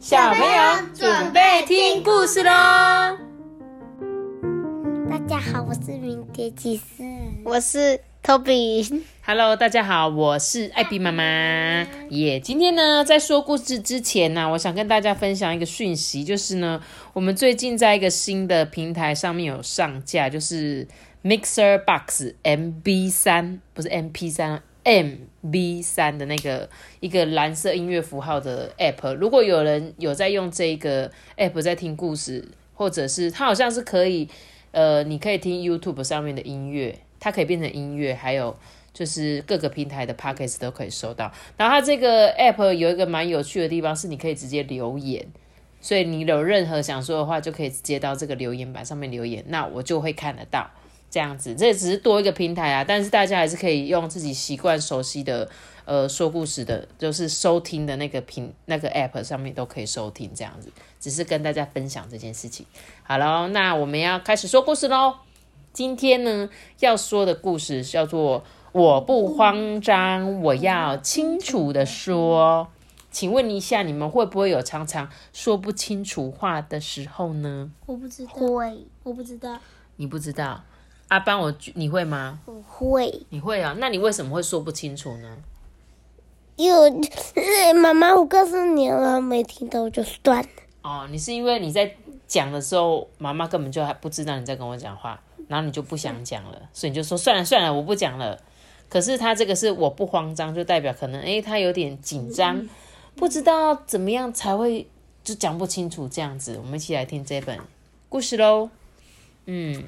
小朋友准备听故事喽！大家好，我是明天骑士，我是 Toby。Hello，大家好，我是艾比妈妈。耶，今天呢，在说故事之前呢，我想跟大家分享一个讯息，就是呢，我们最近在一个新的平台上面有上架，就是 Mixer Box MB 三，不是 MP 三。M B 三的那个一个蓝色音乐符号的 App，如果有人有在用这个 App 在听故事，或者是它好像是可以，呃，你可以听 YouTube 上面的音乐，它可以变成音乐，还有就是各个平台的 Podcast 都可以收到。然后它这个 App 有一个蛮有趣的地方，是你可以直接留言，所以你有任何想说的话，就可以接到这个留言板上面留言，那我就会看得到。这样子，这只是多一个平台啊，但是大家还是可以用自己习惯、熟悉的，呃，说故事的，就是收听的那个平那个 app 上面都可以收听。这样子，只是跟大家分享这件事情。好了，那我们要开始说故事喽。今天呢，要说的故事叫做“我不慌张，我要清楚的说”。请问一下，你们会不会有常常说不清楚话的时候呢？我不知道，会，我不知道，你不知道。阿班，我你会吗？我会。你会啊？那你为什么会说不清楚呢？因为妈妈，我告诉你了，没听到就算了。哦，你是因为你在讲的时候，妈妈根本就还不知道你在跟我讲话，然后你就不想讲了，所以你就说算了算了，我不讲了。可是他这个是我不慌张，就代表可能诶，他有点紧张，不知道怎么样才会就讲不清楚这样子。我们一起来听这本故事喽。嗯。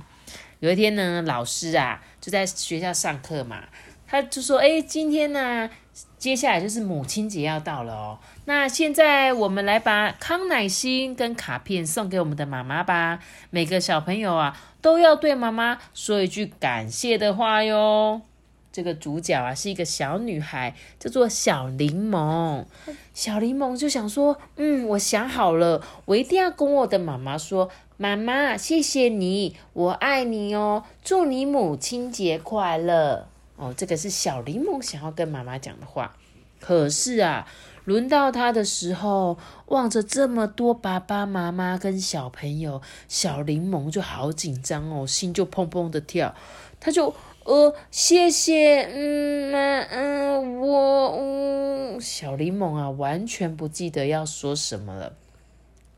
有一天呢，老师啊就在学校上课嘛，他就说：“哎，今天呢，接下来就是母亲节要到了哦。那现在我们来把康乃馨跟卡片送给我们的妈妈吧。每个小朋友啊都要对妈妈说一句感谢的话哟。”这个主角啊是一个小女孩，叫做小柠檬。小柠檬就想说：“嗯，我想好了，我一定要跟我的妈妈说。”妈妈，谢谢你，我爱你哦！祝你母亲节快乐哦！这个是小柠檬想要跟妈妈讲的话。可是啊，轮到他的时候，望着这么多爸爸妈妈跟小朋友，小柠檬就好紧张哦，心就砰砰的跳。他就呃，谢谢，嗯，妈，嗯，我，嗯，小柠檬啊，完全不记得要说什么了。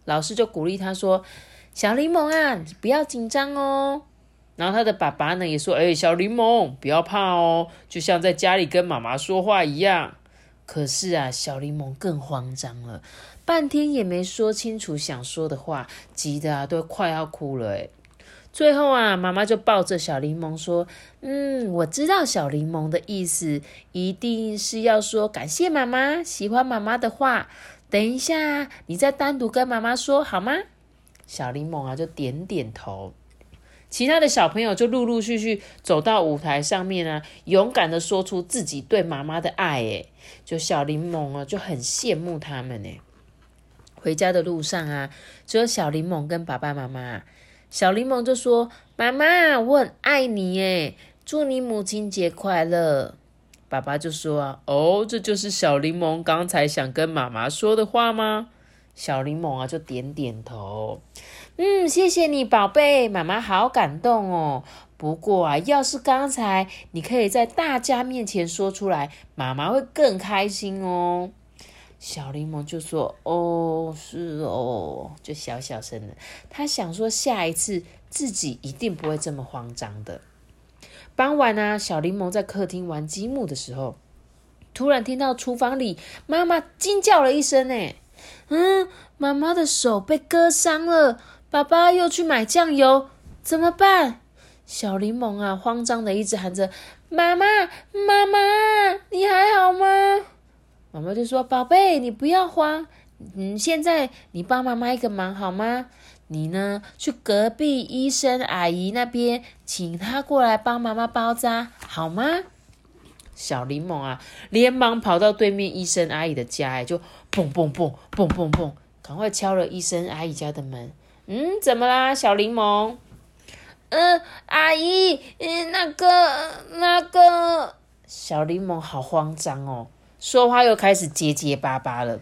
老师就鼓励他说。小柠檬啊，你不要紧张哦。然后他的爸爸呢也说：“哎，小柠檬，不要怕哦，就像在家里跟妈妈说话一样。”可是啊，小柠檬更慌张了，半天也没说清楚想说的话，急得啊都快要哭了。哎，最后啊，妈妈就抱着小柠檬说：“嗯，我知道小柠檬的意思，一定是要说感谢妈妈，喜欢妈妈的话。等一下，你再单独跟妈妈说好吗？”小柠檬啊，就点点头。其他的小朋友就陆陆续续走到舞台上面啊，勇敢的说出自己对妈妈的爱。诶，就小柠檬啊，就很羡慕他们。呢。回家的路上啊，只有小柠檬跟爸爸妈妈。小柠檬就说：“妈妈，我很爱你。诶，祝你母亲节快乐。”爸爸就说：“啊，哦，这就是小柠檬刚才想跟妈妈说的话吗？”小柠檬啊，就点点头，嗯，谢谢你，宝贝，妈妈好感动哦。不过啊，要是刚才你可以在大家面前说出来，妈妈会更开心哦。小柠檬就说：“哦，是哦。”就小小声的，他想说下一次自己一定不会这么慌张的。傍晚啊，小柠檬在客厅玩积木的时候，突然听到厨房里妈妈惊叫了一声，呢。嗯，妈妈的手被割伤了，爸爸又去买酱油，怎么办？小柠檬啊，慌张的一直喊着：“妈妈，妈妈，你还好吗？”妈妈就说：“宝贝，你不要慌，嗯，现在你帮妈妈一个忙好吗？你呢，去隔壁医生阿姨那边，请她过来帮妈妈包扎，好吗？”小柠檬啊，连忙跑到对面医生阿姨的家，哎，就砰砰砰砰砰砰，赶快敲了医生阿姨家的门。嗯，怎么啦，小柠檬？嗯，阿姨，嗯，那个那个，小柠檬好慌张哦，说话又开始结结巴巴了。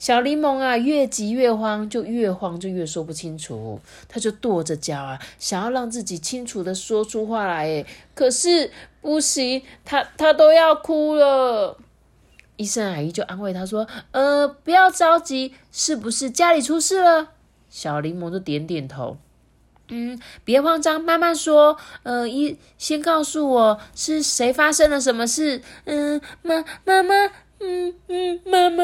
小柠檬啊，越急越慌，就越慌就越说不清楚。他就跺着脚啊，想要让自己清楚的说出话来，哎，可是不行，他他都要哭了。医生阿姨就安慰他说：“呃，不要着急，是不是家里出事了？”小柠檬就点点头。嗯，别慌张，慢慢说。呃，一先告诉我是谁发生了什么事。嗯，妈妈妈，嗯嗯，妈妈，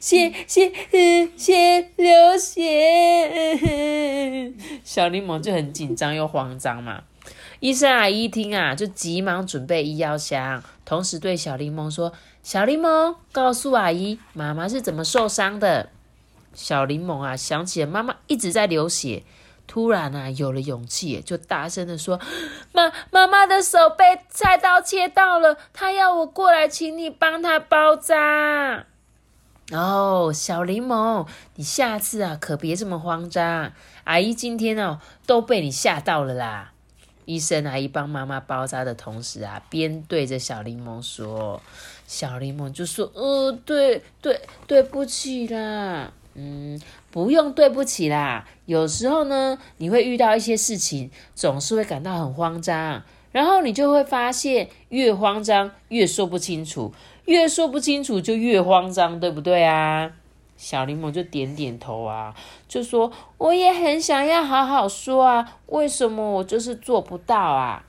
血血嗯血流血。小柠檬就很紧张又慌张嘛。医生阿姨一听啊，就急忙准备医药箱，同时对小柠檬说：“小柠檬，告诉阿姨，妈妈是怎么受伤的。”小柠檬啊，想起了妈妈一直在流血。突然啊，有了勇气，就大声的说：“妈，妈妈的手被菜刀切到了，她要我过来，请你帮她包扎。”哦，小柠檬，你下次啊可别这么慌张，阿姨今天哦都被你吓到了啦。医生阿姨帮妈妈包扎的同时啊，边对着小柠檬说：“小柠檬就说，呃，对对，对不起啦。”嗯，不用对不起啦。有时候呢，你会遇到一些事情，总是会感到很慌张，然后你就会发现，越慌张越说不清楚，越说不清楚就越慌张，对不对啊？小柠檬就点点头啊，就说我也很想要好好说啊，为什么我就是做不到啊？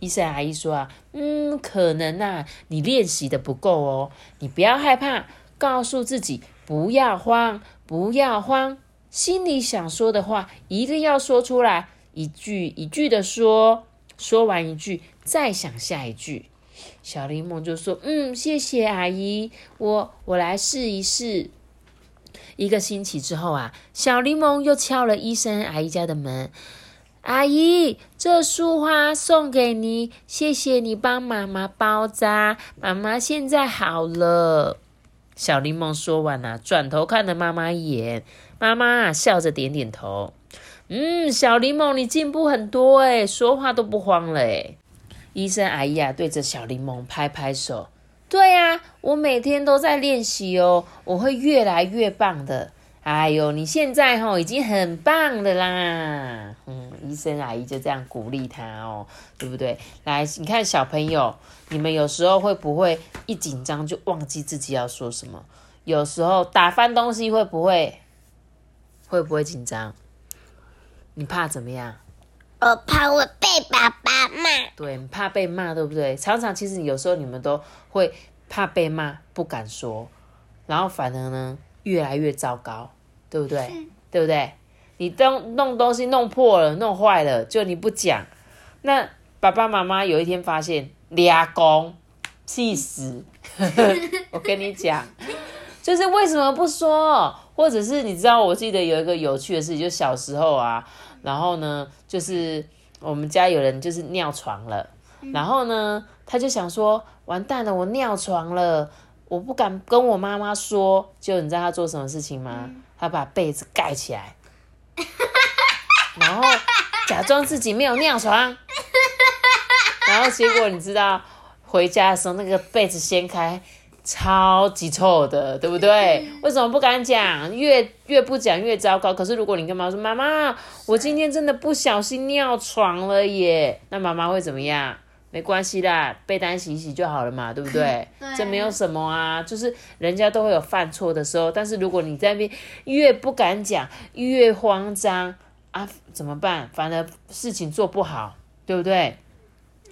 医生阿姨说啊，嗯，可能啊，你练习的不够哦，你不要害怕，告诉自己。不要慌，不要慌，心里想说的话一定要说出来，一句一句的说，说完一句再想下一句。小柠檬就说：“嗯，谢谢阿姨，我我来试一试。”一个星期之后啊，小柠檬又敲了医生阿姨家的门：“阿姨，这束花送给你，谢谢你帮妈妈包扎，妈妈现在好了。”小柠檬说完了，转头看了妈妈一眼，妈妈笑着点点头。嗯，小柠檬，你进步很多诶说话都不慌了诶医生阿姨啊，对着小柠檬拍拍手。对呀，我每天都在练习哦，我会越来越棒的。哎呦，你现在吼已经很棒的啦。嗯，医生阿姨就这样鼓励他哦，对不对？来，你看小朋友。你们有时候会不会一紧张就忘记自己要说什么？有时候打翻东西会不会？会不会紧张？你怕怎么样？我怕我被爸爸骂。对，怕被骂，对不对？常常其实有时候你们都会怕被骂，不敢说，然后反而呢越来越糟糕，对不对？对不对？你东弄东西弄破了、弄坏了，就你不讲，那爸爸妈妈有一天发现。俩公，气死！我跟你讲，就是为什么不说，或者是你知道，我记得有一个有趣的事情，就小时候啊，然后呢，就是我们家有人就是尿床了，然后呢，他就想说，完蛋了，我尿床了，我不敢跟我妈妈说，就你知道他做什么事情吗？他把被子盖起来，然后假装自己没有尿床。然后结果你知道，回家的时候那个被子掀开，超级臭的，对不对？为什么不敢讲？越越不讲越糟糕。可是如果你跟妈妈说：“妈妈，我今天真的不小心尿床了耶！”那妈妈会怎么样？没关系啦，被单洗洗就好了嘛，对不 对？这没有什么啊，就是人家都会有犯错的时候。但是如果你在那边越不敢讲，越慌张啊，怎么办？反而事情做不好，对不对？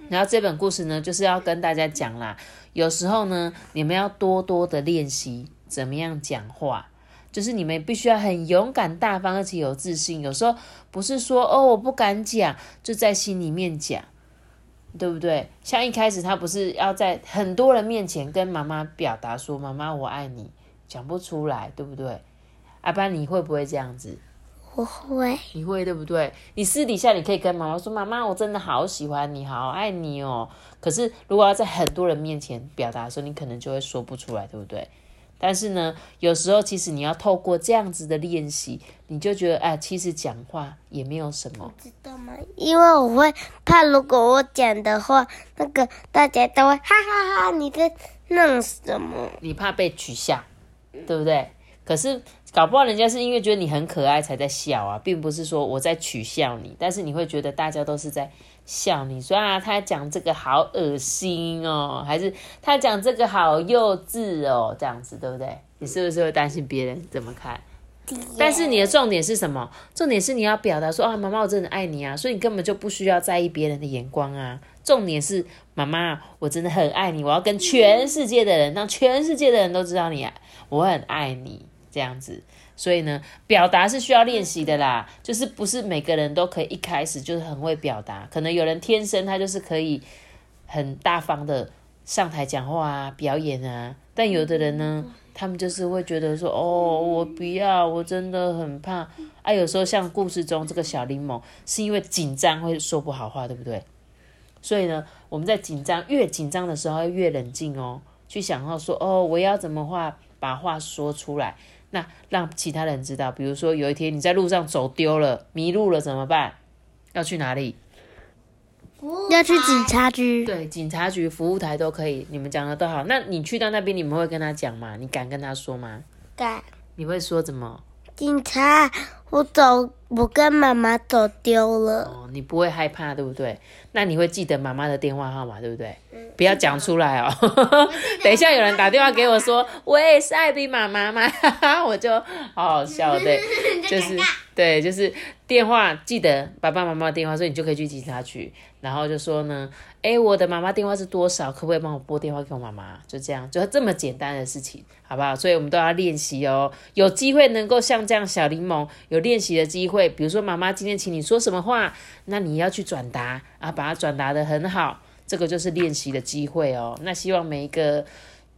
然后这本故事呢，就是要跟大家讲啦。有时候呢，你们要多多的练习怎么样讲话，就是你们必须要很勇敢、大方，而且有自信。有时候不是说哦，我不敢讲，就在心里面讲，对不对？像一开始他不是要在很多人面前跟妈妈表达说“妈妈，我爱你”，讲不出来，对不对？阿班，你会不会这样子？我会，你会对不对？你私底下你可以跟妈妈说：“妈妈，我真的好喜欢你，好爱你哦。”可是如果要在很多人面前表达的时候，你可能就会说不出来，对不对？但是呢，有时候其实你要透过这样子的练习，你就觉得哎，其实讲话也没有什么，知道吗？因为我会怕，如果我讲的话，那个大家都会哈哈哈，你在弄什么？你怕被取笑。对不对？可是搞不好人家是因为觉得你很可爱才在笑啊，并不是说我在取笑你，但是你会觉得大家都是在笑你，说啊他讲这个好恶心哦，还是他讲这个好幼稚哦，这样子对不对？你是不是会担心别人怎么看？但是你的重点是什么？重点是你要表达说啊，妈妈我真的爱你啊，所以你根本就不需要在意别人的眼光啊。重点是妈妈，我真的很爱你，我要跟全世界的人，让全世界的人都知道你，我很爱你。这样子，所以呢，表达是需要练习的啦，就是不是每个人都可以一开始就是很会表达，可能有人天生他就是可以很大方的上台讲话啊、表演啊，但有的人呢，他们就是会觉得说，哦，我不要，我真的很怕啊。有时候像故事中这个小柠檬，是因为紧张会说不好话，对不对？所以呢，我们在紧张越紧张的时候，越冷静哦，去想到说，哦，我要怎么话把话说出来。那让其他人知道，比如说有一天你在路上走丢了、迷路了怎么办？要去哪里？要去警察局。对，警察局、服务台都可以。你们讲的都好。那你去到那边，你们会跟他讲吗？你敢跟他说吗？敢。你会说怎么？警察，我走，我跟妈妈走丢了。哦，你不会害怕，对不对？那你会记得妈妈的电话号码，对不对？不要讲出来哦。等一下有人打电话给我说，喂，是艾比妈妈吗？我就好好笑，对，就是对，就是电话记得爸爸妈妈电话，所以你就可以去警察局，然后就说呢。哎，我的妈妈电话是多少？可不可以帮我拨电话给我妈妈？就这样，就这么简单的事情，好不好？所以我们都要练习哦。有机会能够像这样小柠檬有练习的机会，比如说妈妈今天请你说什么话，那你要去转达啊，把它转达的很好，这个就是练习的机会哦。那希望每一个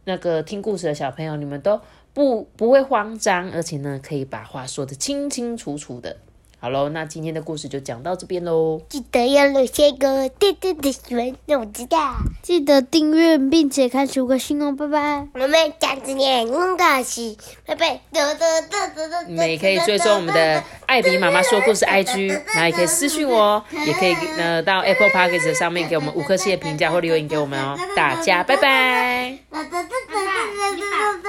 那个听故事的小朋友，你们都不不会慌张，而且呢，可以把话说的清清楚楚的。好喽，那今天的故事就讲到这边喽。记得要留下一个点点的喜欢，让我知道。记得订阅并且开五颗星哦，拜拜。我们讲今年很高兴，拜拜。你们也可以追踪我们的艾比妈妈说故事 IG，那也可以私信我，也可以呃到 Apple Podcast 上面给我们五颗星的评价或留言给我们哦。大家拜拜。